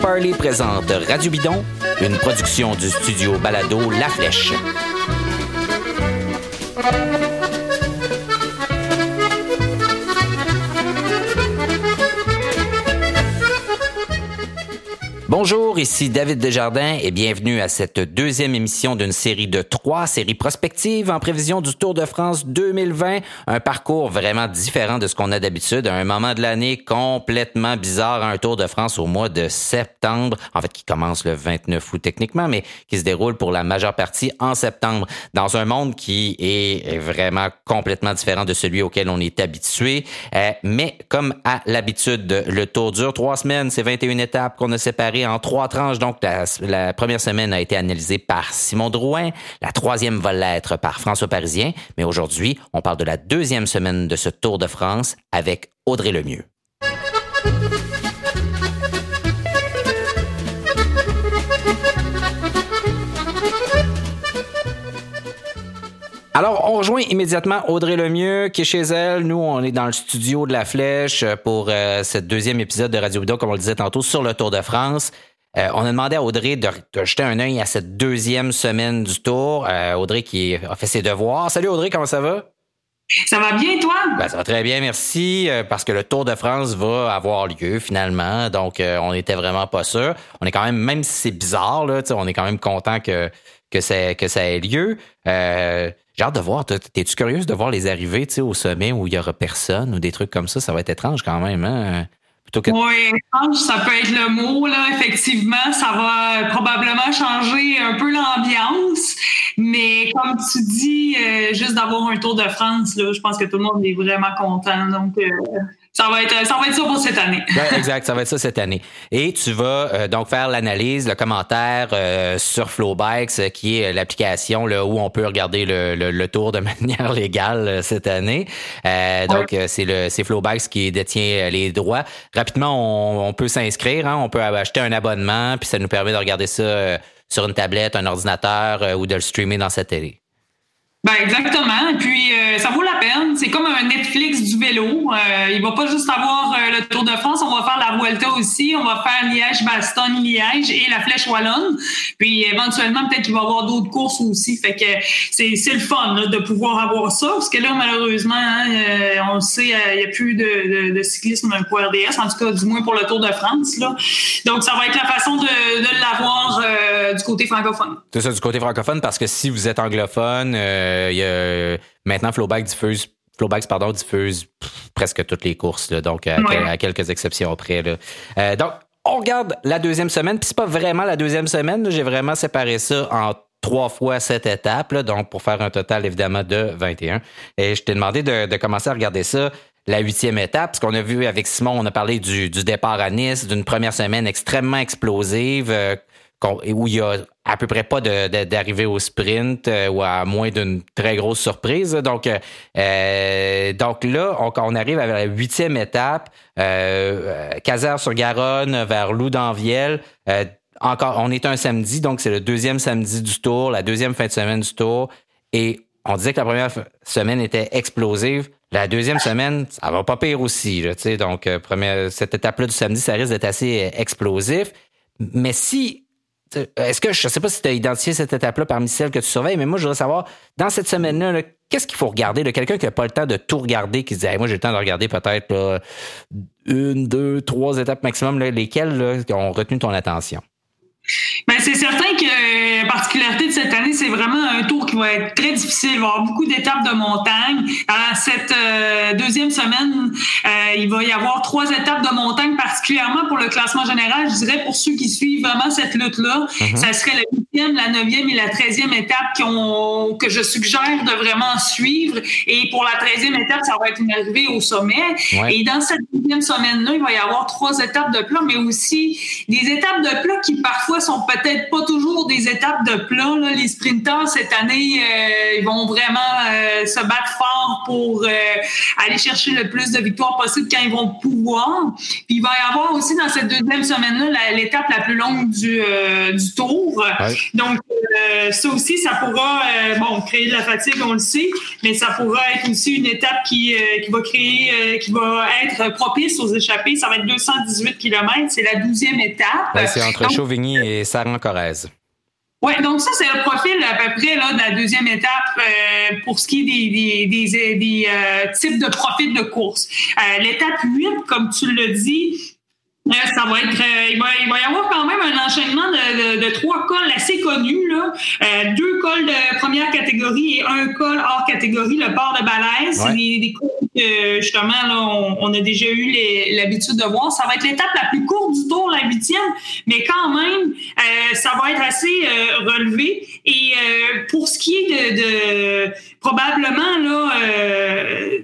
Parley présente Radio Bidon, une production du studio Balado La Flèche. Bonjour, ici David Desjardins et bienvenue à cette deuxième émission d'une série de trois séries prospectives en prévision du Tour de France 2020. Un parcours vraiment différent de ce qu'on a d'habitude, un moment de l'année complètement bizarre, un Tour de France au mois de septembre, en fait qui commence le 29 août techniquement, mais qui se déroule pour la majeure partie en septembre, dans un monde qui est vraiment complètement différent de celui auquel on est habitué. Euh, mais comme à l'habitude, le Tour dure trois semaines, c'est 21 étapes qu'on a séparées en trois tranches. Donc, la, première semaine a été analysée par Simon Drouin. La troisième va l'être par François Parisien. Mais aujourd'hui, on parle de la deuxième semaine de ce Tour de France avec Audrey Lemieux. Alors, on rejoint immédiatement Audrey Lemieux qui est chez elle. Nous, on est dans le studio de la Flèche pour euh, cette deuxième épisode de Radio Bidon, comme on le disait tantôt, sur le Tour de France. Euh, on a demandé à Audrey de, jeter un œil à cette deuxième semaine du Tour. Euh, Audrey qui a fait ses devoirs. Salut Audrey, comment ça va? Ça va bien, toi? Ben, ça va très bien, merci. parce que le Tour de France va avoir lieu finalement. Donc, on n'était vraiment pas sûr. On est quand même, même si c'est bizarre, là, on est quand même content que, que, ça, que ça ait lieu. J'ai hâte de voir. T'es-tu curieuse de voir les arrivées au sommet où il y aura personne ou des trucs comme ça? Ça va être étrange quand même, hein? Oui, étrange, ça peut être le mot, là. Effectivement, ça va probablement changer un peu l'ambiance. Mais comme tu dis, euh, juste d'avoir un Tour de France, là, je pense que tout le monde est vraiment content. Donc, euh, ça va être ça va être ça pour cette année. Ouais, exact, ça va être ça cette année. Et tu vas euh, donc faire l'analyse, le commentaire euh, sur Flowbikes, euh, qui est l'application là où on peut regarder le, le, tour de manière légale cette année. donc c'est le c'est Flowbikes qui détient les droits. Rapidement, on, on peut s'inscrire, hein, on peut acheter un abonnement, puis ça nous permet de regarder ça sur une tablette, un ordinateur ou de le streamer dans sa télé. Ben exactement. Puis euh, ça vaut la peine. C'est comme un Netflix du vélo. Euh, il va pas juste avoir euh, le Tour de France, on va faire la Vuelta aussi, on va faire Liège, Bastogne, Liège et la Flèche wallonne. Puis éventuellement peut-être qu'il va y avoir d'autres courses aussi. Fait que c'est le fun de pouvoir avoir ça parce que là malheureusement hein, on le sait il y a plus de cyclisme pour RDS en tout cas du moins pour le Tour de France là. Donc ça va être la façon de, de l'avoir du côté francophone. C'est ça du côté francophone parce que si vous êtes anglophone euh, maintenant, Flowback diffuse Flowbacks, pardon, diffuse presque toutes les courses, donc à, quelques exceptions près. Euh, donc, on regarde la deuxième semaine, puis c'est pas vraiment la deuxième semaine, j'ai vraiment séparé ça en trois fois cette étape, donc pour faire un total évidemment de 21. Et je t'ai demandé de, commencer à regarder ça la huitième étape, parce qu'on a vu avec Simon, on a parlé du, départ à Nice, d'une première semaine extrêmement explosive, euh, où il y a à peu près pas d'arriver au sprint euh, ou à moins d'une très grosse surprise. Donc, euh, euh, donc là, on, on, arrive à la huitième étape, euh, sur Garonne vers Loup-d'Anviel. encore, on est un samedi, donc c'est le deuxième samedi du tour, la deuxième fin de semaine du tour. Et on disait que la première semaine était explosive. La deuxième semaine, ça va pas pire aussi. Là, donc, première, cette étape-là du samedi, ça risque d'être assez explosif. Mais si est-ce que je ne sais pas si tu as identifié cette étape-là parmi celles que tu surveilles, mais moi, je voudrais savoir, dans cette semaine-là, qu'est-ce qu'il faut regarder? Quelqu'un qui n'a pas le temps de tout regarder, qui se dit moi, j'ai le temps de regarder peut-être une, deux, trois étapes maximum, lesquelles ont retenu ton attention? Ben, c'est certain que la particularité de cette année, c'est vraiment un tour qui va être très difficile. Il va y avoir beaucoup d'étapes de montagne. Cette euh, deuxième semaine, euh, il va y avoir trois étapes de montagne, particulièrement pour le classement général. Je dirais pour ceux qui suivent vraiment cette lutte-là, mm-hmm. ça serait la huitième, la neuvième et la treizième étape ont, que je suggère de vraiment suivre. Et pour la treizième étape, ça va être une arrivée au sommet. Et dans cette deuxième semaine-là, il va y avoir trois étapes de plat, mais aussi des étapes de plat qui parfois sont peut-être pas toujours des étapes de plat. Les sprinteurs, cette année, euh, ils vont vraiment euh, se battre fort pour euh, aller chercher le plus de victoires possible quand ils vont pouvoir. Puis il va y avoir aussi dans cette deuxième semaine-là l'étape la plus longue du, du tour. Donc, ça aussi, ça pourra, bon, créer de la fatigue, on le sait, mais ça pourra être aussi une étape qui, qui va créer, qui va être propice aux échappées. Ça va être 218 km. C'est la douzième étape. c'est entre Chauvigny et Saran-Corrèze. Oui, donc ça, c'est le profil à peu près là, de la deuxième étape euh, pour ce qui est des, des, des, euh, types de profils de course. Euh, l'étape 8, comme tu le dis, ça va être, euh, il, va, il va y avoir quand même un enchaînement de, de, de trois cols assez connus. Là. Euh, deux cols de première catégorie et un col hors catégorie, le port de Balèze. C'est des, cols que justement là, on, on a déjà eu l'habitude de voir. Ça va être l'étape la plus courte du tour, la huitième, mais quand même, euh, ça va être assez euh, relevé. Et pour ce qui est de, de probablement là,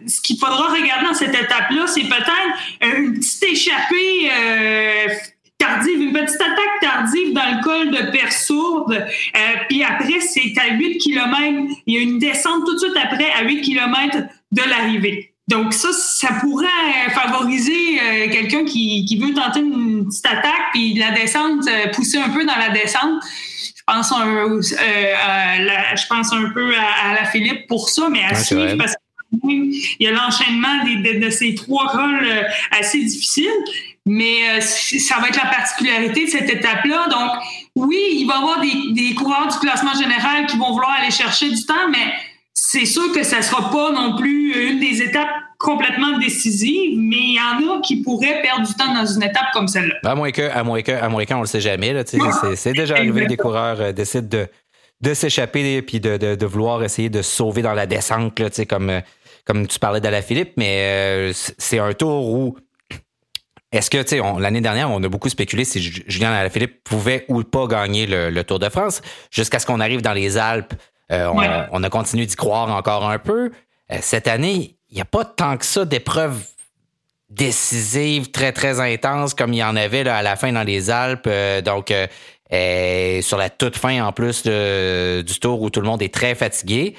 ce qu'il faudra regarder dans cette étape-là, c'est peut-être une petite échappée euh, tardive, une petite attaque tardive dans le col de Persourde. Euh, puis après, c'est à 8 km. Il y a une descente tout de suite après à 8 km de l'arrivée. Donc ça, ça pourrait favoriser euh, quelqu'un qui, veut tenter une petite attaque, puis la descente, pousser un peu dans la descente. Je pense un, je pense un peu à, la Philippe pour ça, mais à suivre parce qu'il y a l'enchaînement de, de, ces trois cols assez difficiles. Mais euh, ça va être la particularité de cette étape-là. Donc, oui, il va y avoir des, des, coureurs du classement général qui vont vouloir aller chercher du temps, mais c'est sûr que ça ne sera pas non plus une des étapes complètement décisives, mais il y en a qui pourraient perdre du temps dans une étape comme celle-là. À moins que, à moins que, à moins qu'on le sait jamais. c'est déjà arrivé que des coureurs euh, décident de, de s'échapper et de, de, de, vouloir essayer de se sauver dans la descente, là, comme, euh, comme tu parlais de la Philippe, mais c'est un tour où est-ce que, tu sais, l'année dernière, on a beaucoup spéculé si Julien Alaphilippe pouvait ou pas gagner le, Tour de France, jusqu'à ce qu'on arrive dans les Alpes. Euh, on, a continué d'y croire encore un peu. Euh, cette année, il n'y a pas tant que ça d'épreuves décisives, très, très intenses, comme il y en avait là, à la fin dans les Alpes. Euh, donc, sur la toute fin, en plus du Tour où tout le monde est très fatigué.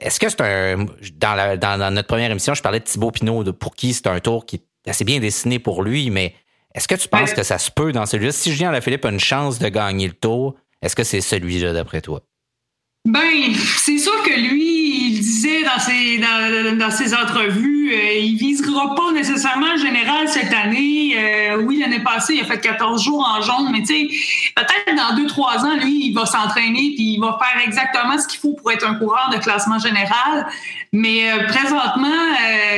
Est-ce que c'est un. Dans, dans, notre première émission, je parlais de Thibaut Pinot, pour qui c'est un tour qui c'est bien dessiné pour lui, mais est-ce que tu penses que ça se peut dans celui-là? Si Julien Lafilippe a une chance de gagner le tour, est-ce que c'est celui-là d'après toi? Ben, c'est sûr que lui, il disait dans ses, dans, ses entrevues, euh, il visera pas nécessairement le général cette année. Euh, oui, l'année passée, il a fait 14 jours en jaune, mais tu sais, peut-être dans deux, trois ans, lui, il va s'entraîner puis il va faire exactement ce qu'il faut pour être un coureur de classement général. Mais euh, présentement,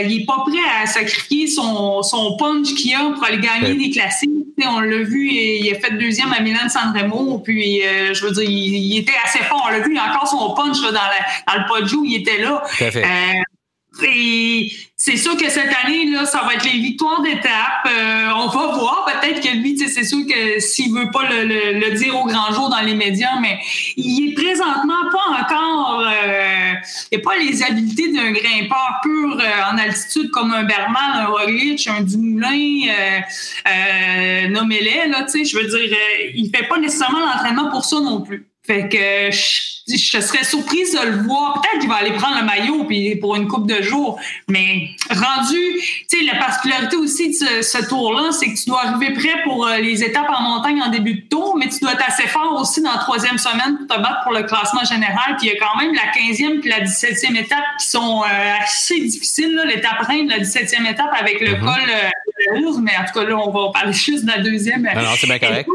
il est pas prêt à sacrifier son, son punch qu'il a pour aller gagner des classiques. on l'a vu, il, a fait deuxième à Milan Sanremo, puis je veux dire, il, était assez fort. On l'a vu, encore son punch dans, dans, le podio, il était là. C'est sûr que cette année, là, ça va être les victoires d'étape. Euh, on va voir. Peut-être que lui, c'est sûr que s'il veut pas le, dire au grand jour dans les médias, mais il est présentement pas encore. Euh, il n'a pas les habiletés d'un grimpeur pur euh, en altitude comme un Berman, un Roglic, un Dumoulin, euh, euh, nommez-les. Je veux dire, il fait pas nécessairement l'entraînement pour ça non plus. Fait que je, serais surprise de le voir. Peut-être qu'il va aller prendre le maillot puis pour une coupe de jours. Mais rendu, tu sais, la particularité aussi de ce, tour-là, c'est que tu dois arriver prêt pour euh, les étapes en montagne en début de tour, mais tu dois être assez fort aussi dans la troisième semaine pour te battre pour le classement général. Puis il y a quand même la 15e puis la 17e étape qui sont euh, assez difficiles. L'étape reine, la 17e étape avec le mm-hmm. col euh, de mais en tout cas là, on va parler juste de la deuxième. Non, non c'est bien correct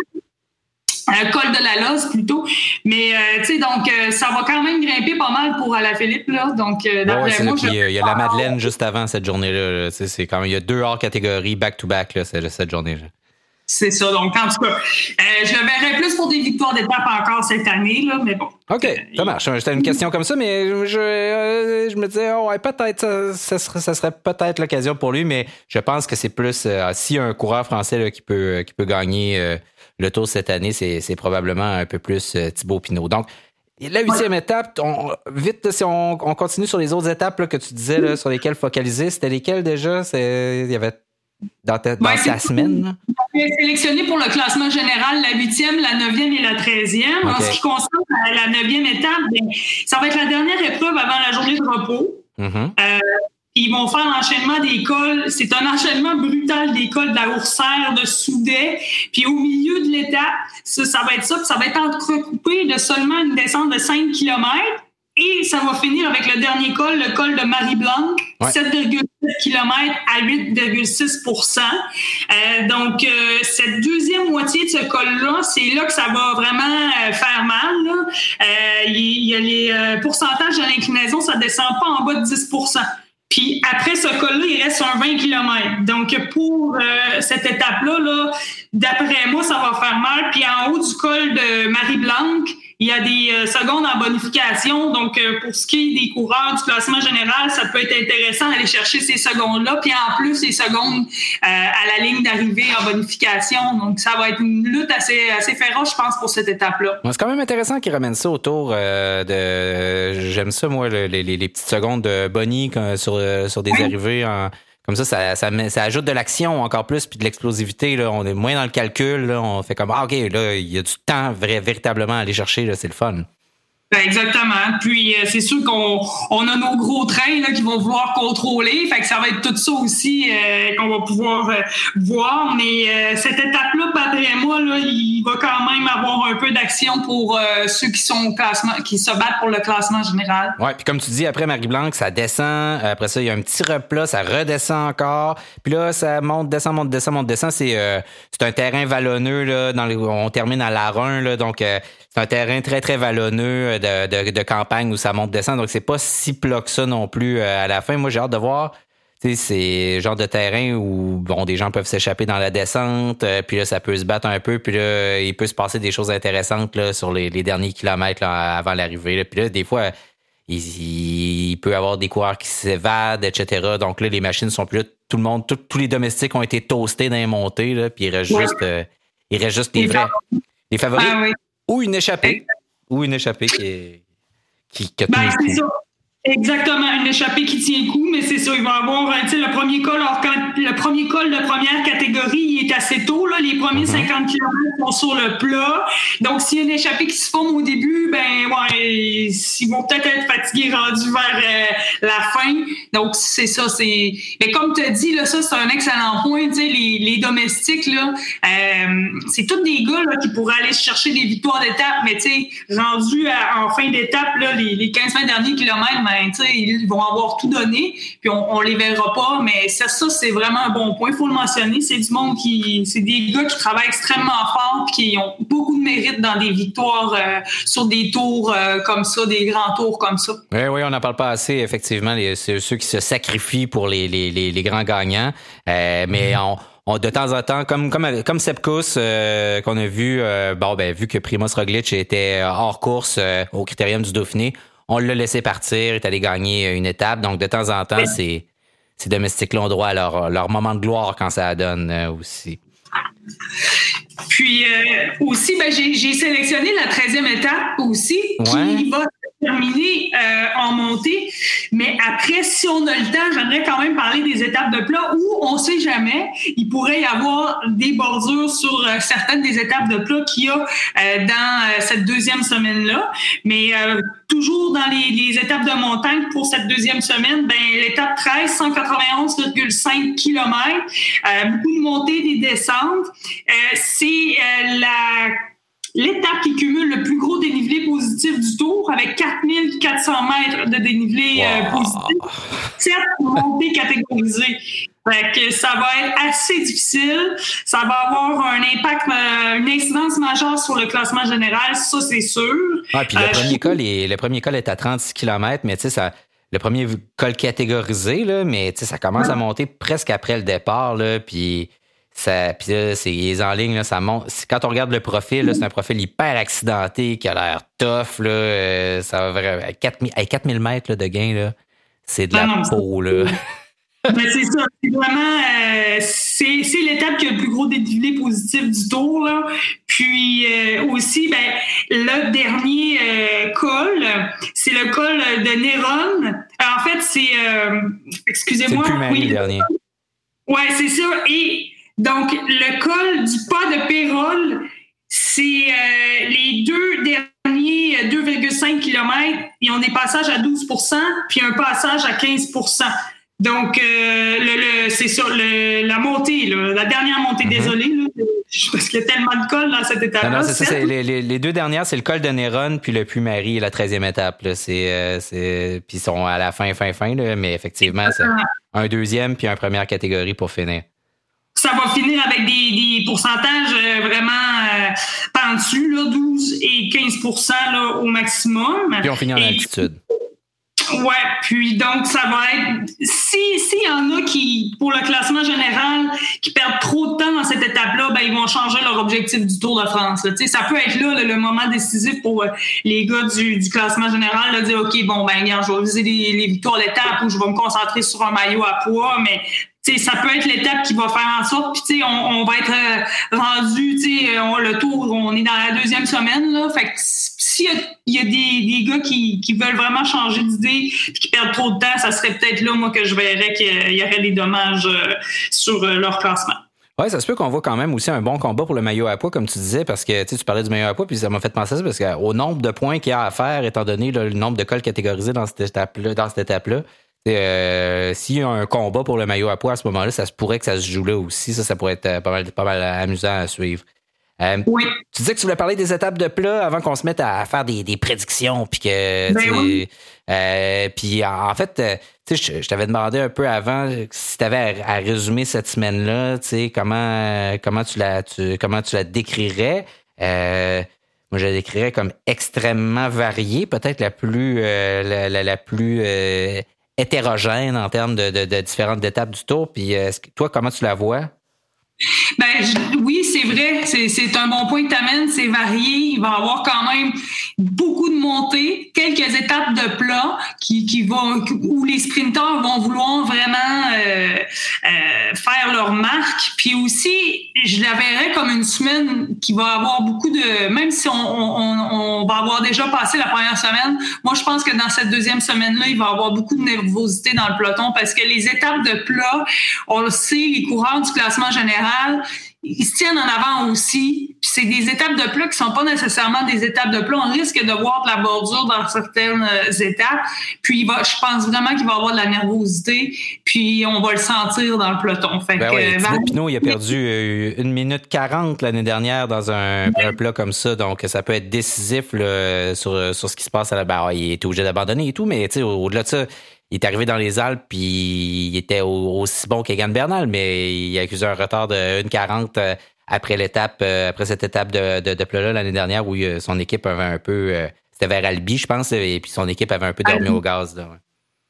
un col de la Loze plutôt. Mais euh, tu sais, donc euh, ça va quand même grimper pas mal pour la Philippe là. Donc euh, d'après moi, il y a la Madeleine juste avant cette journée-là. C'est quand même il y a deux hors catégories back to back là, cette journée-là. C'est ça. Donc, en tout cas, je le verrais plus pour des victoires d'étape encore cette année, là, mais bon. OK, ça marche. C'était une question comme ça, mais je, je me disais, oh, ouais, peut-être, ça, serait, ça serait peut-être l'occasion pour lui, mais je pense que c'est plus si un coureur français là, qui, peut, qui peut gagner le tour cette année, c'est probablement un peu plus euh, Thibaut Pinot. Donc, la huitième étape, vite, si on, continue sur les autres étapes que tu disais, sur lesquelles focaliser, c'était lesquelles déjà? Il y avait dans ta, semaine? On sélectionné pour le classement général la huitième, la neuvième et la treizième. En ce qui concerne la neuvième étape, ben, ça va être la dernière épreuve avant la journée de repos. Mm-hmm. Euh, ils vont faire l'enchaînement des cols. C'est un enchaînement brutal des cols de la Oursière, de Soudet. Puis au milieu de l'étape, ça, ça, va être ça, ça va être entrecoupé de seulement une descente de 5 km. Et ça va finir avec le dernier col, le col de Marie-Blanc, 7,7 km à 8,6 euh, Donc, euh, cette deuxième moitié de ce col-là, c'est là que ça va vraiment euh, faire mal. Il y, a les pourcentages de l'inclinaison, ça descend pas en bas de 10 puis après ce col-là, il reste un 20 km. Donc pour cette étape-là, -là, d'après moi, ça va faire mal. Puis en haut du col de Marie-Blanc, il y a des euh, secondes en bonification. Donc, euh, pour ce qui est des coureurs du classement général, ça peut être intéressant d'aller chercher ces secondes-là. Puis en plus, les secondes euh, à la ligne d'arrivée en bonification. Donc, ça va être une lutte assez, assez féroce, je pense, pour cette étape-là. c'est quand même intéressant qu'ils ramènent ça autour de... J'aime ça, moi, les, les, petites secondes de Bonnie sur, sur des arrivées en comme ça, ça, ça, ajoute de l'action encore plus, puis de l'explosivité. Là, on est moins dans le calcul. Là, on fait comme ah, ok, là, il y a du temps vrai, véritablement à aller chercher. C'est le fun. Ben, exactement. Puis euh, c'est sûr qu'on on a nos gros trains là, qui vont vouloir contrôler. Fait que ça va être tout ça aussi euh, qu'on va pouvoir euh, voir. Mais cette étape-là, après moi, là, il va quand même avoir un peu d'action pour ceux qui sont au classement, qui se battent pour le classement général. Ouais. Puis comme tu dis, après Marie-Blanc, ça descend. Après ça, il y a un petit replat, ça redescend encore. Puis là, ça monte, descend, monte, descend, monte, descend. C'est un terrain vallonneux là. Dans on termine à là, donc c'est un terrain très, très vallonneux euh, de, de, campagne où ça monte descend. Donc, c'est pas si plat que ça non plus euh, à la fin. Moi, j'ai hâte de voir. C'est le genre de terrain où bon, des gens peuvent s'échapper dans la descente, euh, puis là, ça peut se battre un peu, puis là, il peut se passer des choses intéressantes là, sur les, derniers kilomètres avant l'arrivée. Puis là, des fois, il, peut y avoir des coureurs qui s'évadent, etc. Donc là, les machines sont plus là. Tout le monde, tous les domestiques ont été toastés dans les montées, là, puis il reste juste, il reste juste les vrais. Les favoris. Ah ou une échappée. Ou une échappée qui est. Qui, qui c'est ça. Exactement, une échappée qui tient le coup, mais c'est ça, il va avoir, sais, le premier col, alors quand le premier col de première catégorie, il est assez tôt, là, les premiers 50 mhm. km sont sur le plat. Donc, s'il y a une échappée qui se forme au début, ben, ouais, ils vont peut-être être fatigués rendus vers euh, la fin. Donc, c'est ça, c'est, mais comme tu as dit, là, ça, c'est un excellent point, tu sais, les, les domestiques, là, euh, c'est tous des gars, là, qui pourraient aller chercher des victoires d'étape, mais tu sais, rendus en fin d'étape, là, les, les 15-20 derniers kilomètres, ben, ben, ils vont avoir tout donné, puis on, ne les verra pas. Mais ça, ça c'est vraiment un bon point. Il faut le mentionner. C'est du monde qui, c'est des gars qui travaillent extrêmement fort, qui ont beaucoup de mérite dans des victoires euh, sur des tours euh, comme ça, des grands tours comme ça. Oui, oui, on n'en parle pas assez. Effectivement, c'est ceux qui se sacrifient pour les, les, les, grands gagnants. Euh, mais mm-hmm. on de temps en temps, comme comme comme Sepkus qu'on a vu, bon ben vu que Primoz Roglic était hors course au critérium du Dauphiné, on l'a laissé partir, il est allé gagner une étape. Donc, de temps en temps, ces, domestiques-là ont droit à leur, moment de gloire quand ça donne euh, aussi. Puis euh, aussi, ben, j'ai sélectionné la 13e étape aussi, qui va terminé euh, en montée. Mais après, si on a le temps, j'aimerais quand même parler des étapes de plat où on ne sait jamais, il pourrait y avoir des bordures sur euh, certaines des étapes de plat qu'il y a euh, dans cette deuxième semaine-là. Mais toujours dans les, étapes de montagne pour cette deuxième semaine, ben, l'étape 13, 191,5 km, beaucoup de montées, des descentes. C'est la l'étape qui cumule le plus gros dénivelé positif du tour avec 4400 mètres de dénivelé euh, positif, certes montée catégorisée. Fait que ça va être assez difficile. Ça va avoir un impact, euh, une incidence majeure sur le classement général, ça c'est sûr. Ah, puis le, euh, premier col est, le premier col est à 36 km, mais tu sais, ça, le premier col catégorisé, là, mais tu sais, ça commence à monter presque après le départ, là, puis ça, puis là, c'est en ligne, là, ça monte. Quand on regarde le profil, c'est un profil hyper accidenté qui a l'air tough. Là, euh, ça va vraiment. 4000, 4000 mètres là, de gain, là, c'est de la ah peau. Là. Ben, c'est ça. C'est vraiment. Euh, c'est, l'étape qui a le plus gros dénivelé positif du tour. Là. Puis euh, aussi, ben, le dernier col, c'est le col de Néron. En fait, c'est. excusez-moi. C'est le oui, dernier. Ouais, c'est ça. Et donc, le col du pas de Pérol, c'est euh, les deux derniers 2,5 km, ils ont des passages à 12% puis un passage à 15% Donc, euh, le, c'est sur la montée, la dernière montée, désolé, parce qu'il y a tellement de cols dans cette étape-là. Non, c'est ça. Les, deux dernières, c'est le col de Néron puis le Puy-Marie, la 13e étape. C'est, euh, c'est, puis ils sont à la fin, fin, fin, là, mais effectivement, c'est un deuxième puis un première catégorie pour finir. Ça va finir avec des, des pourcentages euh, vraiment euh, pendus, là, 12 et 15 là, au maximum. Puis on finit en altitude. Ouais, puis donc ça va être si s'il y en a qui pour le classement général qui perdent trop de temps dans cette étape-là, ben ils vont changer leur objectif du Tour de France. Là. Ça peut être là le, moment décisif pour euh, les gars du, du classement général de dire ok bon ben regarde, je vais viser les, les victoires d'étape ou je vais me concentrer sur un maillot à poids, mais ça peut être l'étape qui va faire en sorte, puis on, va être euh, rendu, on, le tour, on est dans la deuxième semaine, là, s'il y a, des, gars qui, veulent vraiment changer d'idée qui perdent trop de temps, ça serait peut-être là, moi, que je verrais qu'il y aurait des dommages euh, sur euh, leur classement. Oui, ça se peut qu'on voit quand même aussi un bon combat pour le maillot à poids, comme tu disais, parce que tu parlais du maillot à poids, puis ça m'a fait penser à ça, parce qu'au nombre de points qu'il y a à faire, étant donné le nombre de cols catégorisés dans cette étape-là, euh, s'il y a un combat pour le maillot à poids à ce moment-là, ça se pourrait que ça se joue là aussi. Ça, ça pourrait être euh, pas mal, pas mal amusant à suivre. Euh, oui. Tu disais que tu voulais parler des étapes de plat avant qu'on se mette à faire des, des prédictions, puis que, ben euh, puis en, fait, tu sais, je, t'avais demandé un peu avant si tu avais à, résumer cette semaine-là, tu sais, comment comment tu la tu, comment tu la décrirais. moi, je la décrirais comme extrêmement variée, peut-être la plus la, la, plus hétérogène en termes de, de, de différentes étapes du tour. Puis euh, toi, comment tu la vois? Ben, oui, c'est vrai. C'est un bon point que tu amènes. C'est varié. Il va y avoir quand même beaucoup de montées, quelques étapes de plat qui, vont, où les sprinteurs vont vouloir vraiment euh, euh, faire leur marque. Puis aussi, je la verrais comme une semaine qui va avoir beaucoup de... Même si on, on, on va avoir déjà passé la première semaine, moi, je pense que dans cette deuxième semaine-là, il va y avoir beaucoup de nervosité dans le peloton parce que les étapes de plat, on le sait, les coureurs du classement général ils se tiennent en avant aussi. c'est des étapes de plat qui sont pas nécessairement des étapes de plat. On risque de voir de la bordure dans certaines euh, étapes. Puis il va, je pense vraiment qu'il va y avoir de la nervosité. Sur on va le sentir dans le peloton. Fait ben que, il a perdu euh, une minute 40 l'année dernière dans un, plat comme ça. Donc ça peut être décisif sur, sur ce qui se passe à la barre. il est obligé d'abandonner et tout, mais au-delà de ça, il est arrivé dans les Alpes, puis il était aussi bon qu'Egan Bernal, mais il a accusé un retard de 1,40 euh, après l'étape, euh, après cette étape de, de, de l'année dernière où euh, son équipe avait un peu, c'était vers Albi, je pense, et puis son équipe avait un peu dormi au gaz. Là,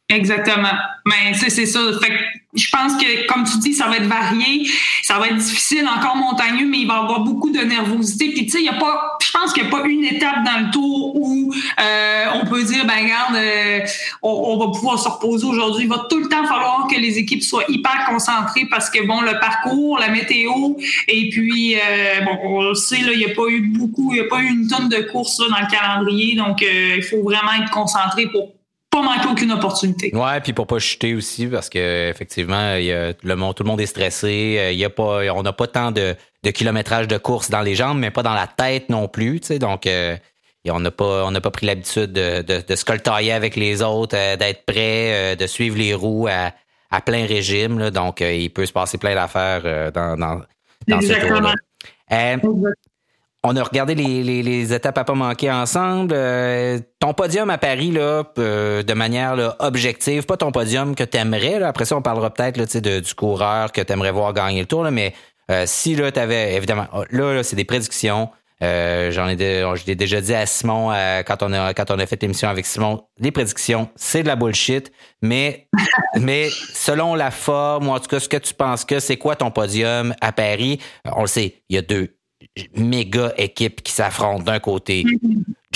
Exactement. Mais c'est ça. Fait je pense que, comme tu dis, ça va être varié, ça va être difficile, encore montagneux, mais il va y avoir beaucoup de nervosité. Puis tu sais, il y a pas, je pense qu'il n'y a pas une étape dans le tour où euh, on peut dire, ben regarde, euh, on, va pouvoir se reposer aujourd'hui. Il va tout le temps falloir que les équipes soient hyper concentrées parce que bon, le parcours, la météo, et puis euh, bon, on le sait là, il n'y a pas eu beaucoup, il n'y a pas eu une tonne de courses dans le calendrier, donc il faut vraiment être concentré pour pas manquer aucune opportunité. Ouais, puis pour pas chuter aussi, parce que effectivement, y a le monde, tout le monde est stressé. Euh, il y a pas, on n'a pas tant de, de, kilométrage de course dans les jambes, mais pas dans la tête non plus. Tu sais, donc euh, on n'a pas, on n'a pas pris l'habitude de, de, de, se coltailler avec les autres, euh, d'être prêt, de suivre les roues à, à plein régime. Là, donc, il peut se passer plein d'affaires dans, dans, dans ce tour-là. On a regardé les, étapes à pas manquer ensemble. Euh, ton podium à Paris, là, euh, de manière objective, pas ton podium que tu aimerais. Après ça, on parlera peut-être du coureur que tu aimerais voir gagner le tour. mais euh, si là, tu avais, évidemment, oh, là, c'est des prédictions. J'en ai, je l'ai déjà dit à Simon quand on a quand on a fait l'émission avec Simon. Les prédictions, c'est de la bullshit, mais mais selon la forme ou en tout cas ce que tu penses que c'est quoi ton podium à Paris, on le sait, il y a deux méga équipe qui s'affrontent d'un côté.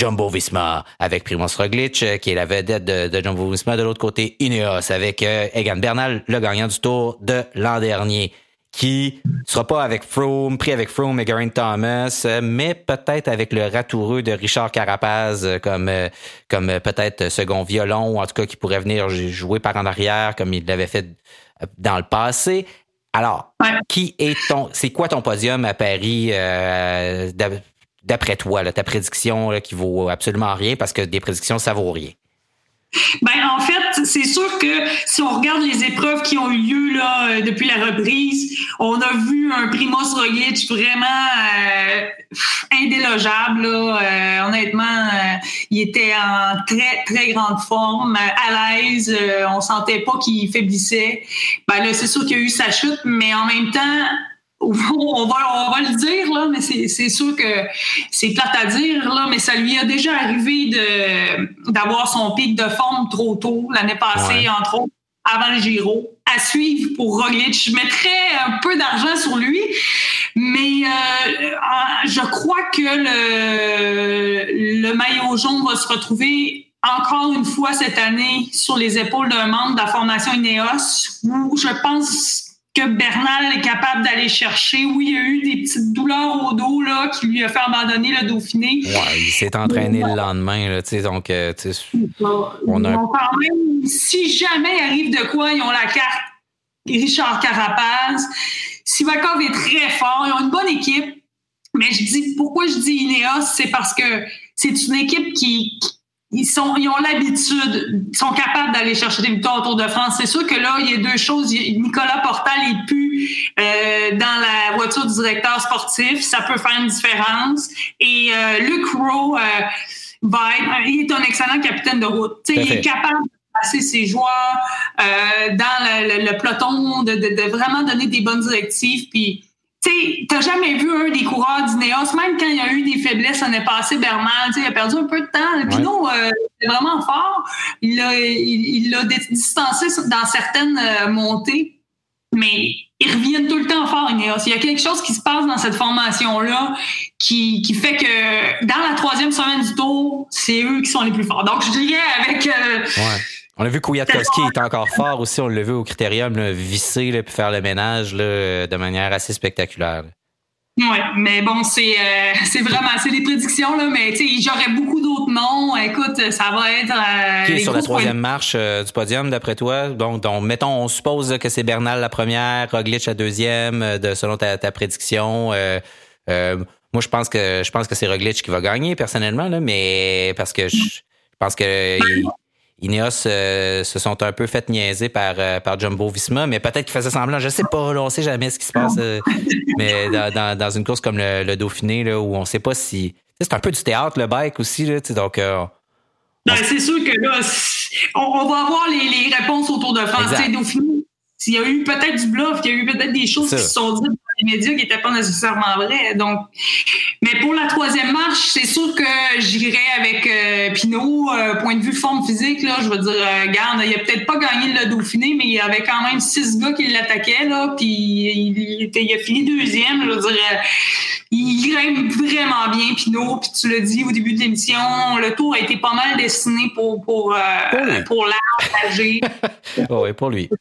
Jumbo Visma avec Primoz Roglic, euh, qui est la vedette de, Jumbo Visma. De l'autre côté, Ineos avec euh, Egan Bernal, le gagnant du Tour de l'an dernier, qui sera pas avec Froome, pris avec Froome et Geraint Thomas, euh, mais peut-être avec le ratoureux de Richard Carapaz comme comme peut-être second violon, ou en tout cas qui pourrait venir jouer par en arrière comme il l'avait fait dans le passé. Alors, qui est ton, c'est quoi ton podium à Paris euh, d'après toi, ta prédiction qui vaut absolument rien parce que des prédictions ça vaut rien? Ben, en fait, c'est sûr que si on regarde les épreuves qui ont eu lieu là, euh, depuis la reprise, on a vu un Primoz Roglic vraiment euh, indélogeable. Là. Euh, honnêtement, il était en très, très grande forme, à l'aise. on sentait pas qu'il faiblissait. Ben là, c'est sûr qu'il y a eu sa chute, mais en même temps, on va, on va le dire, là, mais c'est sûr que c'est plate à dire, là, mais ça lui a déjà arrivé d'avoir son pic de forme trop tôt l'année passée, entre autres, avant le Giro. À suivre pour Roglic. Je mettrais un peu d'argent sur lui, mais euh, je crois que le, le maillot jaune va se retrouver encore une fois cette année sur les épaules d'un membre de la formation Ineos, où je pense que Bernal est capable d'aller chercher. Oui, il y a eu des petites douleurs au dos là, qui lui a fait abandonner le Dauphiné. Ouais, il s'est entraîné le lendemain. Là, donc, euh, on a... quand même, si jamais il arrive de quoi, ils ont la carte Richard Carapaz. Sivakov est très fort. Ils ont une bonne équipe. Mais je dis, pourquoi je dis Ineos, c'est parce que c'est une équipe qui, ils sont, ils ont l'habitude, ils sont capables d'aller chercher des victoires autour de France. C'est sûr que là, il y a deux choses. Nicolas Portal est plus euh, dans la voiture du directeur sportif. Ça peut faire une différence. Et euh, Luke Rowe euh, va être, il est un excellent capitaine de route. il est capable de passer ses joueurs euh, dans le, le, peloton, de, de, de, vraiment donner des bonnes directives. Puis tu t'as jamais vu un des coureurs d'Ineos, même quand il y a eu des faiblesses l'année passée, Bernal, il a perdu un peu de temps. Pinot euh, est vraiment fort. Il l'a il, il distancé dans certaines euh, montées, mais ils reviennent tout le temps fort, Ineos. Il y a quelque chose qui se passe dans cette formation-là qui, qui fait que dans la troisième semaine du tour, c'est eux qui sont les plus forts. Donc, je dirais avec... Euh, on a vu Kouyatkowski est encore fort aussi. On l'a vu au critérium, là, visser puis faire le ménage là, de manière assez spectaculaire. Oui, mais bon, c'est euh, c'est vraiment c'est des prédictions là, mais j'aurais beaucoup d'autres noms. Écoute, ça va être euh, qui est sur la troisième marche euh, du podium d'après toi. Donc, donc, mettons, on suppose que c'est Bernal la première, Roglic la deuxième, de selon ta, ta prédiction. moi, je pense que je pense que c'est Roglic qui va gagner personnellement là, mais parce que je, pense que Ineos euh, se sont un peu fait niaiser par, euh, par Jumbo Visma, mais peut-être qu'ils faisaient semblant. Je sais pas, là, on sait jamais ce qui se passe. Euh, mais dans, dans, une course comme le, Dauphiné, là, où on sait pas si. C'est un peu du théâtre, le bike aussi, là, donc. Ben, c'est sûr que là, on, va avoir les, les, réponses autour de France. Dauphiné, s'il y a eu peut-être du bluff, il y a eu peut-être des choses qui se sont dites dans les médias qui n'étaient pas nécessairement vraies. Donc, mais pour la troisième marche, c'est sûr que Pinot, euh, point de vue forme physique, là, je veux dire, euh, garde, il a peut-être pas gagné le Dauphiné, mais il y avait quand même six gars qui l'attaquaient, là, puis il, était, il a fini deuxième, je veux dire, il grimpe vraiment bien, Pinot, puis tu l'as dit au début de l'émission, le tour a été pas mal destiné pour, pour, pour l'art oui, pour lui.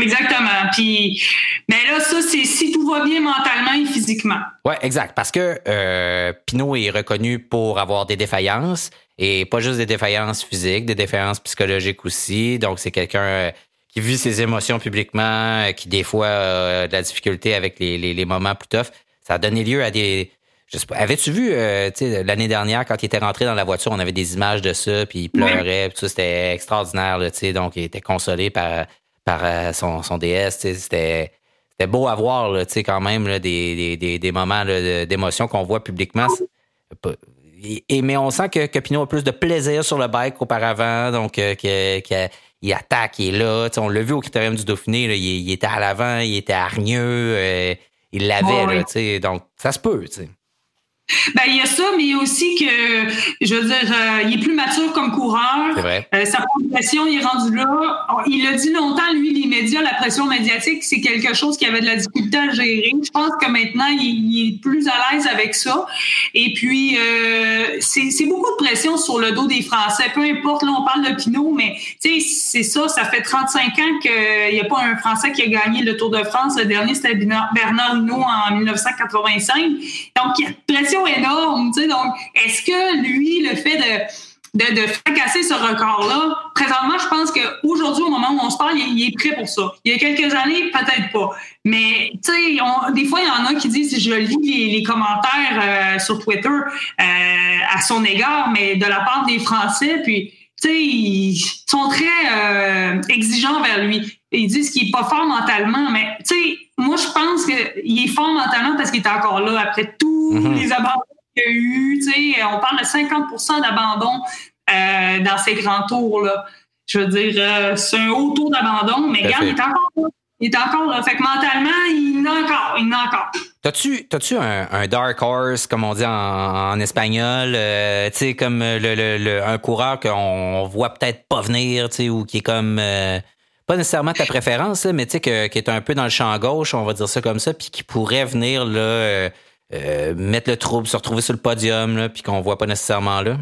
Exactement. Puis, mais là, ça, c'est si tout va bien mentalement et physiquement. Ouais, exact. Parce que euh, Pinot est reconnu pour avoir des défaillances et pas juste des défaillances physiques, des défaillances psychologiques aussi. Donc, c'est quelqu'un euh, qui vit ses émotions publiquement, euh, qui des fois a de la difficulté avec les, les, moments plus toughs. Ça a donné lieu à des. Je sais pas. Avais-tu vu euh, l'année dernière quand il était rentré dans la voiture, on avait des images de ça, puis il pleurait, puis ça c'était extraordinaire. Là, donc, il était consolé par par euh, son, son DS. C'était beau à voir, là, quand même, là, des, des, des, moments d'émotion qu'on voit publiquement. Et, mais on sent que, que Pinot a plus de plaisir sur le bike qu'auparavant, donc euh, qu'il attaque, il est là. on l'a vu au critérium du Dauphiné, là, il, était à l'avant, il était hargneux, euh, il l'avait, donc ça se peut. Ben, il y a ça, mais il y a aussi que, je veux dire, euh, il est plus mature comme coureur. Vrai. Euh, sa progression, il est rendu là. Il a dit longtemps, lui, les médias, la pression médiatique, c'est quelque chose qui avait de la difficulté à gérer. Je pense que maintenant, il, est plus à l'aise avec ça. Et puis, euh, c'est beaucoup de pression sur le dos des Français. Peu importe, là, on parle de Pinot, mais tu sais, c'est ça, ça fait 35 ans qu'il n'y a pas un Français qui a gagné le Tour de France. Le dernier, c'était Bernard Hinault en 1985. Donc, il y a pression énorme. Tu sais, donc, est-ce que lui, le fait de, de, fracasser ce record-là, présentement, je pense qu'aujourd'hui, au moment où on se parle, il, est prêt pour ça. Il y a quelques années, peut-être pas. Mais, tu sais, des fois, il y en a qui disent, je lis les, commentaires euh, sur Twitter euh, à son égard, mais de la part des Français, puis ils sont très exigeants vers lui. Ils disent qu'il est pas fort mentalement, mais tu sais, moi je pense qu'il est fort mentalement parce qu'il est encore là après tous mm-hmm. les abandons qu'il a eu. Tu sais, on parle de 50% d'abandon dans ces grands tours là. Je veux dire, c'est un haut taux d'abandon, mais regarde, il est encore là. Il est encore là. Fait que mentalement, il en a encore. Il en a encore. T'as-tu, un, un, dark horse, comme on dit en, espagnol, euh, tu sais, comme le, le, un coureur qu'on voit peut-être pas venir, tu sais, ou qui est comme euh, pas nécessairement ta préférence, mais tu sais, qui est un peu dans le champ gauche, on va dire ça comme ça, puis qui pourrait venir là, euh, mettre le trouble, se retrouver sur le podium, là, puis qu'on voit pas nécessairement là?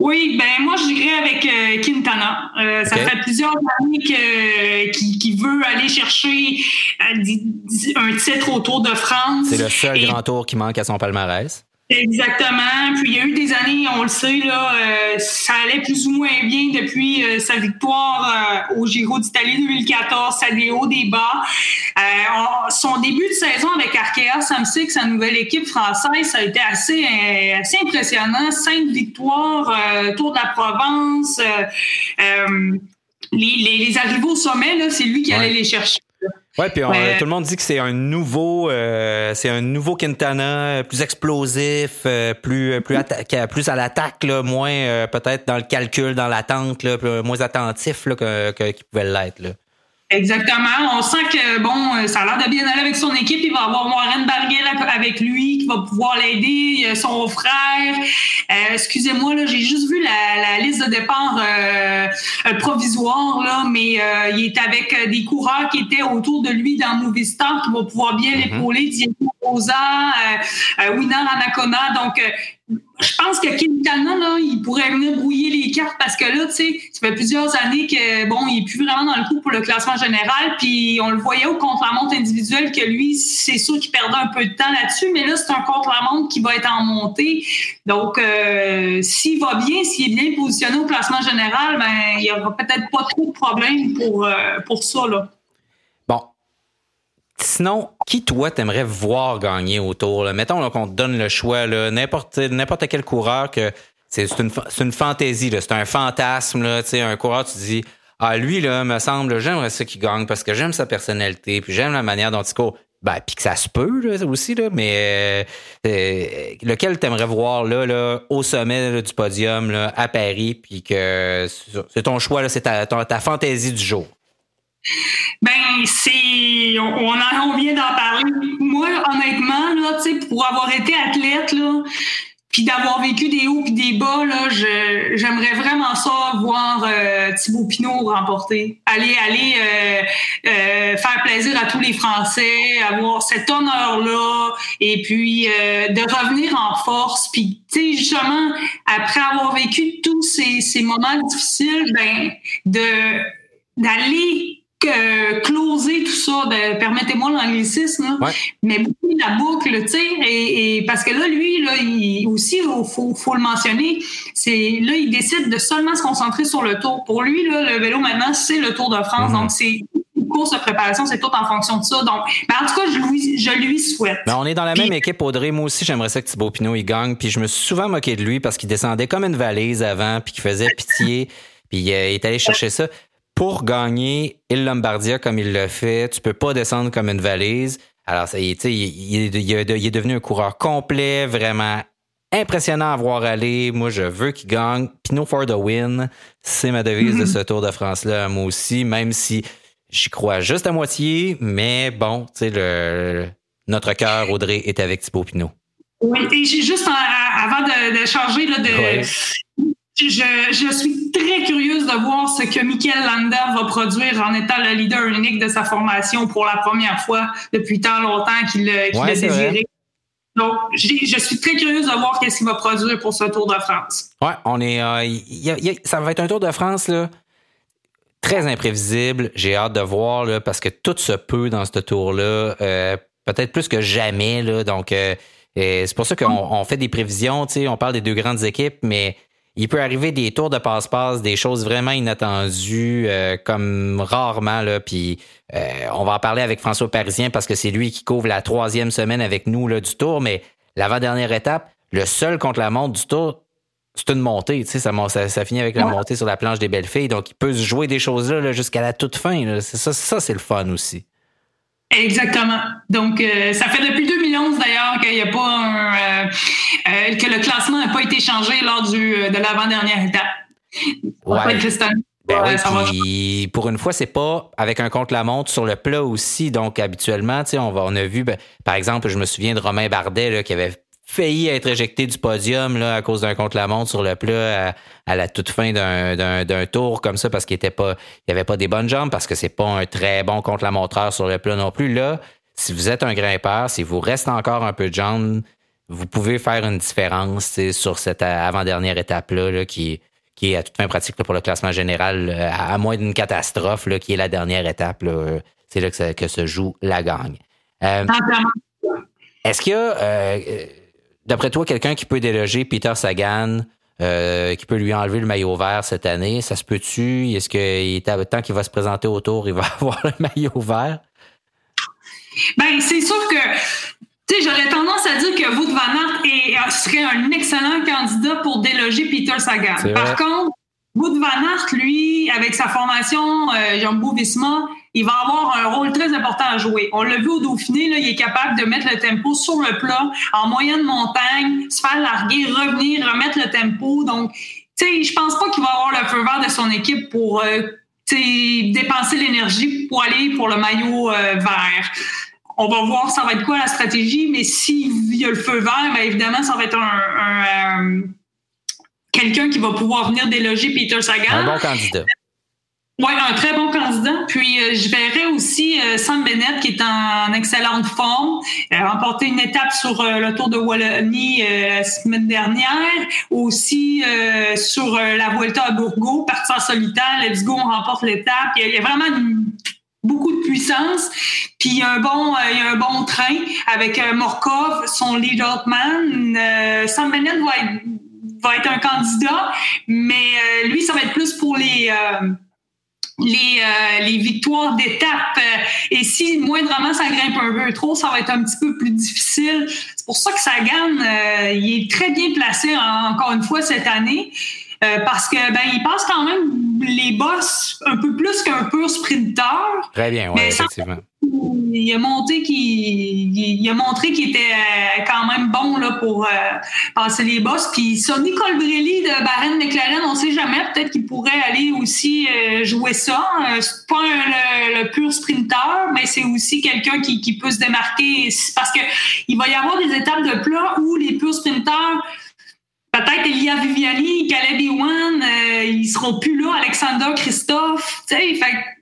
Oui, ben moi je dirais avec euh, Quintana. Euh, ça fait plusieurs années qu'il qui veut aller chercher euh, un titre au Tour de France. C'est le seul grand tour qui manque à son palmarès. Exactement. Puis il y a eu des années, on le sait, là, euh, ça allait plus ou moins bien depuis euh, sa victoire euh, au Giro d'Italie 2014, ça des hauts, des bas. son début de saison avec Arkea Samsic, sa nouvelle équipe française, ça a été assez, assez impressionnant. Cinq victoires, Tour de la Provence. Les, les, arrivées au sommet, c'est lui qui allait les chercher. Ouais, puis tout le monde dit que c'est un nouveau, euh, c'est un nouveau Quintana, plus explosif, euh, plus plus plus à l'attaque, là, moins euh, peut-être dans le calcul, dans l'attente, là, moins attentif là, que, que qu'il pouvait l'être. Là. Exactement. On sent que bon, euh, ça a l'air de bien aller avec son équipe. Il va avoir Warren Barguel avec lui qui va pouvoir l'aider. Son frère. Euh, excusez-moi, là, j'ai juste vu la, liste de départ euh, provisoire, là, mais il est avec des coureurs qui étaient autour de lui dans Movistar qui vont pouvoir bien mm-hmm. l'épauler. Diego Rosa, Winner Anacona. Donc, je pense que Quintana, là, il pourrait venir brouiller les cartes parce que là, tu sais, ça fait plusieurs années que, bon, il est plus vraiment dans le coup pour le classement général, puis on le voyait au contre-la-montre individuel que lui, c'est sûr qu'il perdait un peu de temps là-dessus, mais là, c'est un contre-la-montre qui va être en montée. Donc, euh, s'il va bien, s'il est bien positionné au classement général, ben, il n'y aura peut-être pas trop de problèmes pour, euh, pour ça, là. Sinon, qui toi t'aimerais voir gagner autour? Là? Mettons qu'on te donne le choix, n'importe, n'importe quel coureur que c'est une, c'est une fantaisie, c'est un fantasme, là, un coureur, tu dis Ah, lui, là, me semble, j'aimerais ça qu'il gagne parce que j'aime sa personnalité, puis j'aime la manière dont il court. Ben, puis que ça se peut là, aussi, là, mais euh, euh, lequel t'aimerais voir là, là, au sommet du podium là, à Paris, puis que c'est ton choix, là, c'est ta, ta fantaisie du jour. Ben, c'est. On, on, vient d'en parler. Moi, honnêtement, là, pour avoir été athlète, là, puis d'avoir vécu des hauts puis des bas, là, j'aimerais vraiment ça voir euh, Thibaut Pinot remporter. Aller, aller euh, euh, faire plaisir à tous les Français, avoir cet honneur-là, et puis de revenir en force. Puis, tu sais, justement, après avoir vécu tous ces, ces moments difficiles, ben, de d'aller que closer tout ça, permettez-moi l'anglicisme, mais beaucoup la boucle, tu sais, et, parce que là, lui, là, il, aussi, il faut, faut le mentionner, c'est là, il décide de seulement se concentrer sur le tour. Pour lui, là, le vélo maintenant, c'est le Tour de France, mm-hmm. donc c'est une course de préparation, c'est tout en fonction de ça. Donc, ben, en tout cas, je lui, je lui souhaite. Ben, on est dans la même équipe, Audrey. Moi aussi, j'aimerais ça que Thibaut Pinot il gagne. Puis je me suis souvent moqué de lui parce qu'il descendait comme une valise avant, puis qu'il faisait pitié. Puis euh, il est allé chercher ça pour gagner Il Lombardia comme il l'a fait, tu peux pas descendre comme une valise. Alors, ça, il, il, il, est devenu un coureur complet, vraiment impressionnant à voir aller. Moi, je veux qu'il gagne. Pinot for the win, c'est ma devise de ce Tour de France-là, moi aussi, même si j'y crois juste à moitié. Mais bon, tu sais, notre cœur, Audrey, est avec Thibaut Pinot. Oui, et juste avant de, changer là, de, je, suis très curieuse de voir ce que Michael Landa va produire en étant le leader unique de sa formation pour la première fois depuis tant longtemps qu'il l'a désiré. Donc, je suis très curieuse de voir qu'est-ce qu'il va produire pour ce Tour de France. Ouais, on est, euh, ça va être un Tour de France là, très imprévisible. J'ai hâte de voir là, parce que tout se peut dans ce tour-là, euh, peut-être plus que jamais là. Donc, euh, c'est pour ça qu'on fait des prévisions. on parle des deux grandes équipes, mais il peut arriver des tours de passe-passe, des choses vraiment inattendues, euh, comme rarement. Là, puis euh, on va en parler avec François Parisien parce que c'est lui qui couvre la troisième semaine avec nous là, du tour. Mais l'avant-dernière étape, le seul contre la montre du tour, c'est une montée, tu sais, ça, ça, finit avec la montée sur la planche des belles filles. Donc, il peut se jouer des choses-là jusqu'à la toute fin. Ça, ça c'est le fun aussi. Exactement. Donc, euh, ça fait depuis 2011 d'ailleurs qu'il y a pas un, euh, euh, que le classement n'a pas été changé lors du, de l'avant-dernière étape. Ouais. Ben pour une fois, c'est pas avec un contre-la-montre sur le plat aussi. Donc, habituellement, on, va, on a vu, ben, par exemple, je me souviens de Romain Bardet là, qui avait failli être éjecté du podium là, à cause d'un contre-la-montre sur le plat à, la toute fin d'un tour comme ça parce qu'il était pas il avait pas des bonnes jambes parce que c'est pas un très bon contre-la-montreur sur le plat non plus. Là, si vous êtes un grimpeur, si vous reste encore un peu de jambes, vous pouvez faire une différence sur cette avant-dernière étape-là qui, qui est à toute fin pratique pour le classement général, à, moins d'une catastrophe, là, qui est la dernière étape. C'est là que, que, se joue la gagne. Euh, est-ce qu'il y a euh, D'après toi, quelqu'un qui peut déloger Peter Sagan, euh, qui peut lui enlever le maillot vert cette année, ça se peut-tu? Est-ce est temps qu'il va se présenter autour, il va avoir le maillot vert? Ben, c'est sûr que tu sais, j'aurais tendance à dire que Wout van Aert est, serait un excellent candidat pour déloger Peter Sagan. Par contre, Wout van Aert, lui, avec sa formation euh, Jumbo Visma, il va avoir un rôle très important à jouer. On l'a vu au Dauphiné, il est capable de mettre le tempo sur le plat, en moyenne montagne, se faire larguer, revenir, remettre le tempo. Donc, tu sais, je pense pas qu'il va avoir le feu vert de son équipe pour euh, dépenser l'énergie pour aller pour le maillot euh, vert. On va voir ça va être quoi la stratégie, mais s'il y a le feu vert, bien évidemment, ça va être un, euh, quelqu'un qui va pouvoir venir déloger Peter Sagan. Un bon candidat. Oui, un très bon candidat. Puis euh, je verrais aussi euh, Sam Bennett qui est en, excellente forme, a euh, remporté une étape sur le Tour de Wallonie la semaine dernière, aussi sur la Vuelta à Bourgo, parti en solitaire, let's go, on remporte l'étape. Il, y a vraiment beaucoup de puissance. Puis il y a un bon, il y a un bon train avec Morkov, son lead man. Sam Bennett va être, va être un candidat, mais lui, ça va être plus pour les les, euh, les victoires d'étape. Euh, et si moindrement ça grimpe un peu trop, ça va être un petit peu plus difficile. C'est pour ça que Sagan, euh, il est très bien placé encore une fois cette année. Euh, parce que ben il passe quand même les boss un peu plus qu'un pur sprinter. Très bien, oui, effectivement. Il a qu'il il a montré qu'il était euh, quand même bon là pour euh, passer les boss. Puis Sonny Colbrelli de Barren McLaren, on sait jamais, peut-être qu'il pourrait aller aussi jouer ça. c'est pas le, pur sprinter, mais c'est aussi quelqu'un qui, peut se démarquer parce que il va y avoir des étapes de plat où les purs sprinters peut-être Elia Viviani, Caleb Iwan, euh, ils seront plus là, Alexander, Christophe,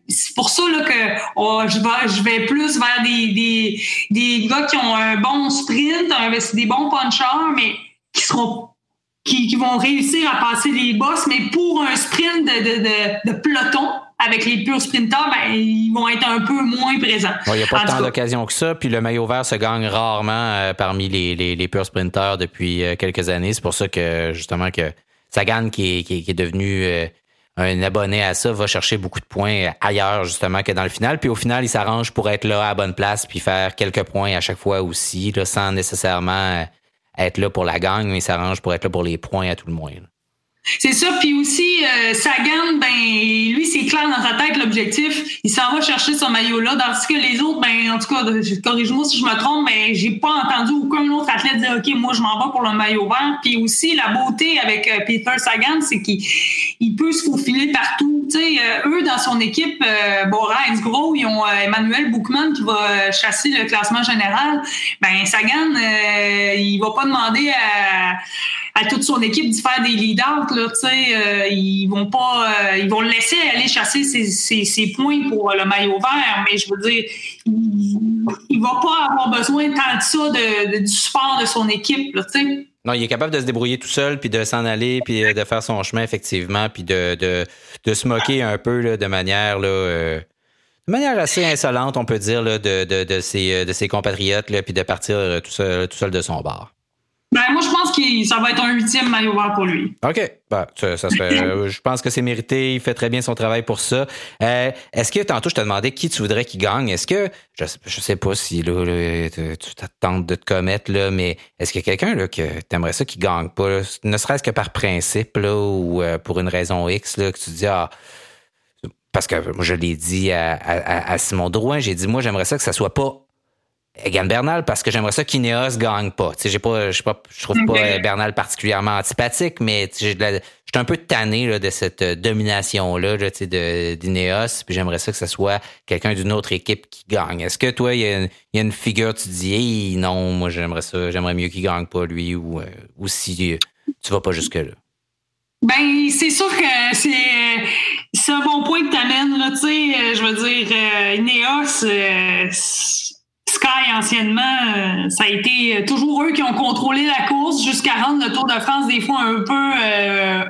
c'est pour ça là, oh, je, vais, je vais plus vers des, des, des gars qui ont un bon sprint, des bons punchers, mais qui seront qui, qui, vont réussir à passer les boss, mais pour un sprint de, de, de, de peloton, avec les purs sprinters, ben, ils vont être un peu moins présents. Il n'y a pas tant d'occasions que ça. Puis le maillot vert se gagne rarement euh, parmi les, les, les, purs sprinters depuis euh, quelques années. C'est pour ça que justement que Sagan, qui est, qui, est devenu euh, un abonné à ça, va chercher beaucoup de points ailleurs justement que dans le final. Puis au final, il s'arrange pour être là à bonne place puis faire quelques points à chaque fois aussi, là, sans nécessairement être là pour la gagne, mais il s'arrange pour être là pour les points à tout le moins. C'est ça. Puis aussi, euh, Sagan, ben, lui, c'est clair dans sa tête l'objectif. Il s'en va chercher son maillot-là. Dans ce que les autres, ben, en tout cas, corrige-moi si je me trompe, mais j'ai pas entendu aucun autre athlète dire OK, moi, je m'en vais pour le maillot vert. Puis aussi, la beauté avec euh, Peter Sagan, c'est qu'il il peut se faufiler partout. Tu euh, eux, dans son équipe, euh, Bora Gros, ils ont Emmanuel Boukman qui va chasser le classement général. Ben, Sagan, il va pas demander à à toute son équipe d'y faire des leaders. Là, euh, ils vont pas, euh, ils vont le laisser aller chasser ses, points pour le maillot vert, mais je veux dire, il, ne va pas avoir besoin tant de ça du support de son équipe. Là, non, il est capable de se débrouiller tout seul, puis de s'en aller, puis euh, de faire son chemin, effectivement, puis de, se moquer un peu là, de manière là, de manière assez insolente, on peut dire, là, de, de, ses, de ses compatriotes, là, puis de partir tout seul, tout seul de son bar. Ben, moi, je pense que ça va être un huitième maillot vert pour lui. OK. Ben, ça, euh, je pense que c'est mérité. Il fait très bien son travail pour ça. Euh, est-ce que, tantôt, je te demandais qui tu voudrais qu'il gagne? Est-ce que, je, je sais pas si là, tu t'attends de te commettre, là, mais est-ce qu'il y a quelqu'un que tu aimerais ça qui gagne pas, ne serait-ce que par principe là, ou euh, pour une raison X, là, que tu dis, ah, parce que moi, je l'ai dit à, à, à Simon Drouin, j'ai dit, moi, j'aimerais ça que ça soit pas Egan Bernal parce que j'aimerais ça qu'Ineos gagne pas. Tu sais, j'ai pas, je pas, je trouve pas Bernal particulièrement antipathique, mais j'ai j'étais un peu tanné là, de cette euh, domination là, tu sais, de d'Ineos. Puis j'aimerais ça que ce soit quelqu'un d'une autre équipe qui gagne. Est-ce que toi, il y, a une figure, tu dis, hey, non, moi j'aimerais ça, j'aimerais mieux qu'il gagne pas lui, ou, euh, ou si euh, tu vas pas jusque là. Ben, c'est sûr que c'est c'est un bon point que tu amènes là. Tu sais, je veux dire, Ineos Sky, anciennement, euh, ça a été toujours eux qui ont contrôlé la course jusqu'à rendre le Tour de France des fois un peu euh,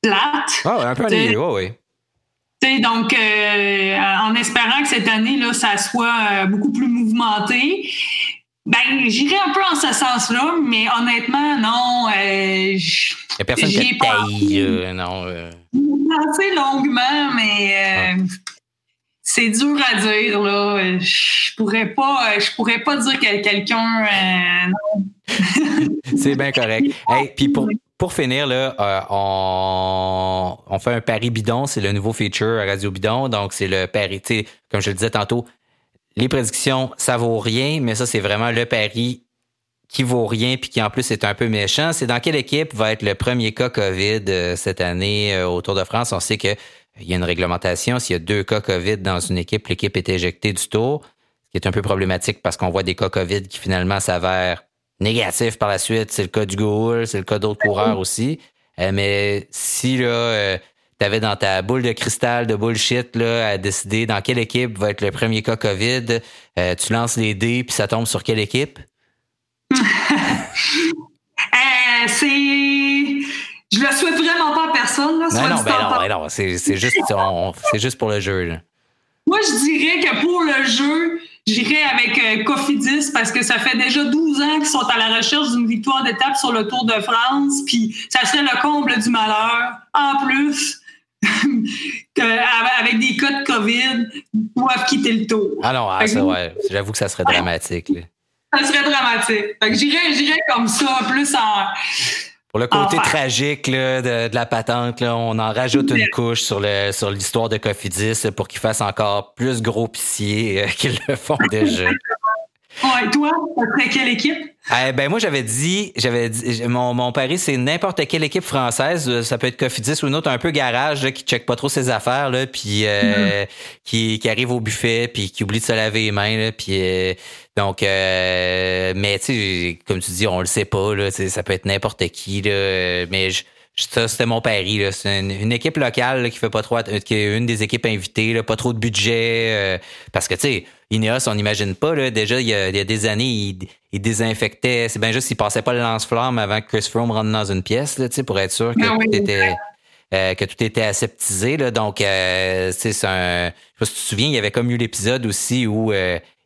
plate. Ah, un peu oui, oui. Donc, euh, en espérant que cette année, là, ça soit beaucoup plus mouvementé. Ben, j'irai un peu en ce sens-là, mais honnêtement, non. Il n'y a personne qui non. Longuement, mais. Ah c'est dur à dire là. Je pourrais pas, je pourrais pas dire que quelqu'un. Euh, c'est bien correct. Hey, puis pour, pour finir là, euh, on, on, fait un pari bidon, c'est le nouveau feature à Radio Bidon. Donc c'est le pari, comme je le disais tantôt, les prédictions ça vaut rien, mais ça c'est vraiment le pari qui vaut rien puis qui en plus est un peu méchant. C'est dans quelle équipe va être le premier cas COVID euh, cette année au Tour de France? On sait que il y a une réglementation. S'il y a deux cas COVID dans une équipe, l'équipe est éjectée du tour, ce qui est un peu problématique parce qu'on voit des cas COVID qui finalement s'avèrent négatifs par la suite. C'est le cas du Goul, c'est le cas d'autres coureurs aussi. Euh, mais si là, euh, tu avais dans ta boule de cristal de bullshit là, à décider dans quelle équipe va être le premier cas COVID, euh, tu lances les dés puis ça tombe sur quelle équipe? c'est je le souhaite vraiment pas à personne. Là, non, non, ben non, ben non c'est, juste, juste pour le jeu. Moi, je dirais que pour le jeu, j'irais avec euh, Cofidis parce que ça fait déjà 12 ans qu'ils sont à la recherche d'une victoire d'étape sur le Tour de France, puis ça serait le comble du malheur. En plus, avec des cas de COVID, ils doivent quitter le Tour. Ah non, ah, ça, ouais, j'avoue que ça serait dramatique. Ça serait dramatique. j'irais, j'irais comme ça, plus en pour le côté tragique de, la patente, on en rajoute une couche sur le sur l'histoire de Cofidis pour qu'il fasse encore plus gros pitié euh, qu'ils le font déjà. Ouais, toi, serait quelle équipe? Eh ben moi j'avais dit, j'avais dit, mon, mon pari c'est n'importe quelle équipe française, euh, ça peut être Cofidis ou une autre un peu garage là, qui check pas trop ses affaires là, puis euh, mm-hmm. qui, qui arrive au buffet puis qui oublie de se laver les mains là, puis euh, donc mais tu sais comme tu dis on le sait pas là, ça peut être n'importe qui là, mais je ça, c'était mon pari. C'est une, équipe locale qui fait pas trop, qui est une des équipes invitées, là, pas trop de budget. parce que, tu sais, Ineos, on n'imagine pas. Là, déjà, il y, a, des années, il, il désinfectait. C'est bien juste s'il passait pas le lance-flamme avant que Chris Froome rentre dans une pièce, là, pour être sûr que, ah tout, était, euh, que tout était aseptisé. Là. Donc, euh, c'est un. Je sais pas si tu te souviens, il y avait comme eu l'épisode aussi où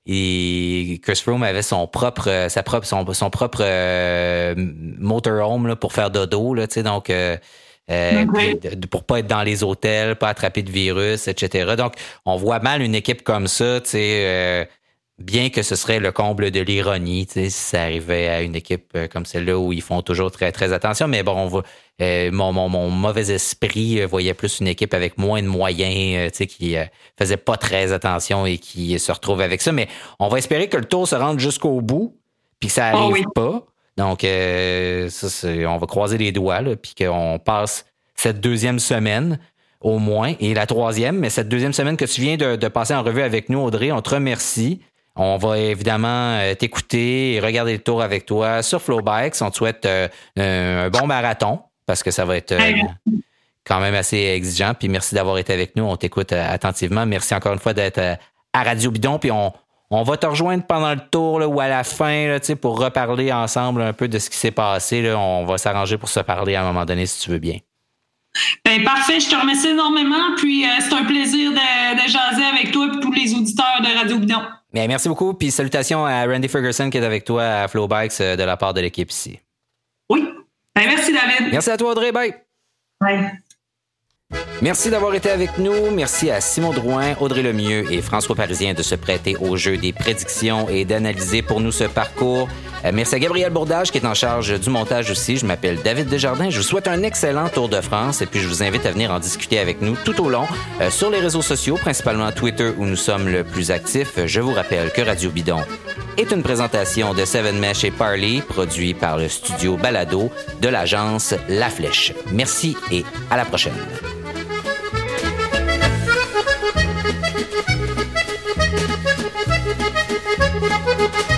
euh, Chris Froome avait son propre, sa propre, son, son propre euh, motorhome là, pour faire dodo. Là, donc, euh, pour pas être dans les hôtels, pas attraper de virus, etc. Donc, on voit mal une équipe comme ça, tu sais, euh, bien que ce serait le comble de l'ironie, tu sais, si ça arrivait à une équipe euh, comme celle-là où ils font toujours très très attention. Mais bon, on va, mon, mon, mon, mauvais esprit voyait plus une équipe avec moins de moyens, tu sais, qui faisait pas très attention et qui se retrouve avec ça. Mais on va espérer que le tour se rende jusqu'au bout, puis que ça ah arrive pas. Donc, euh, ça, on va croiser les doigts, là, puis qu'on passe cette deuxième semaine au moins, et la troisième, mais cette deuxième semaine que tu viens de, passer en revue avec nous, Audrey, on te remercie. On va évidemment euh, t'écouter et regarder le tour avec toi sur Flowbikes. On te souhaite euh, un bon marathon parce que ça va être quand même assez exigeant. Puis merci d'avoir été avec nous. On t'écoute attentivement. Merci encore une fois d'être à Radio Bidon. Puis on, on va te rejoindre pendant le tour ou à la fin là, pour reparler ensemble un peu de ce qui s'est passé. Là. On va s'arranger pour se parler à un moment donné si tu veux bien. Ben, parfait, je te remercie énormément. Puis euh, c'est un plaisir de, de, jaser avec toi et tous les auditeurs de Radio Bidon. Mais merci beaucoup. Puis salutations à Randy Ferguson qui est avec toi à Flowbikes de la part de l'équipe ici. Oui. Ben, merci, David. Merci à toi, Audrey. Bye. Bye. Merci d'avoir été avec nous. Merci à Simon Drouin, Audrey Lemieux et François Parisien de se prêter au jeu des prédictions et d'analyser pour nous ce parcours. Euh, merci à Gabriel Bourdage qui est en charge du montage aussi. Je m'appelle David Desjardins. Je vous souhaite un excellent Tour de France et puis je vous invite à venir en discuter avec nous tout au long euh, sur les réseaux sociaux, principalement Twitter où nous sommes le plus actifs. Je vous rappelle que Radio Bidon est une présentation de Seven Mesh et Parley, produit par le studio Balado de l'agence La Flèche. Merci et à la prochaine. Música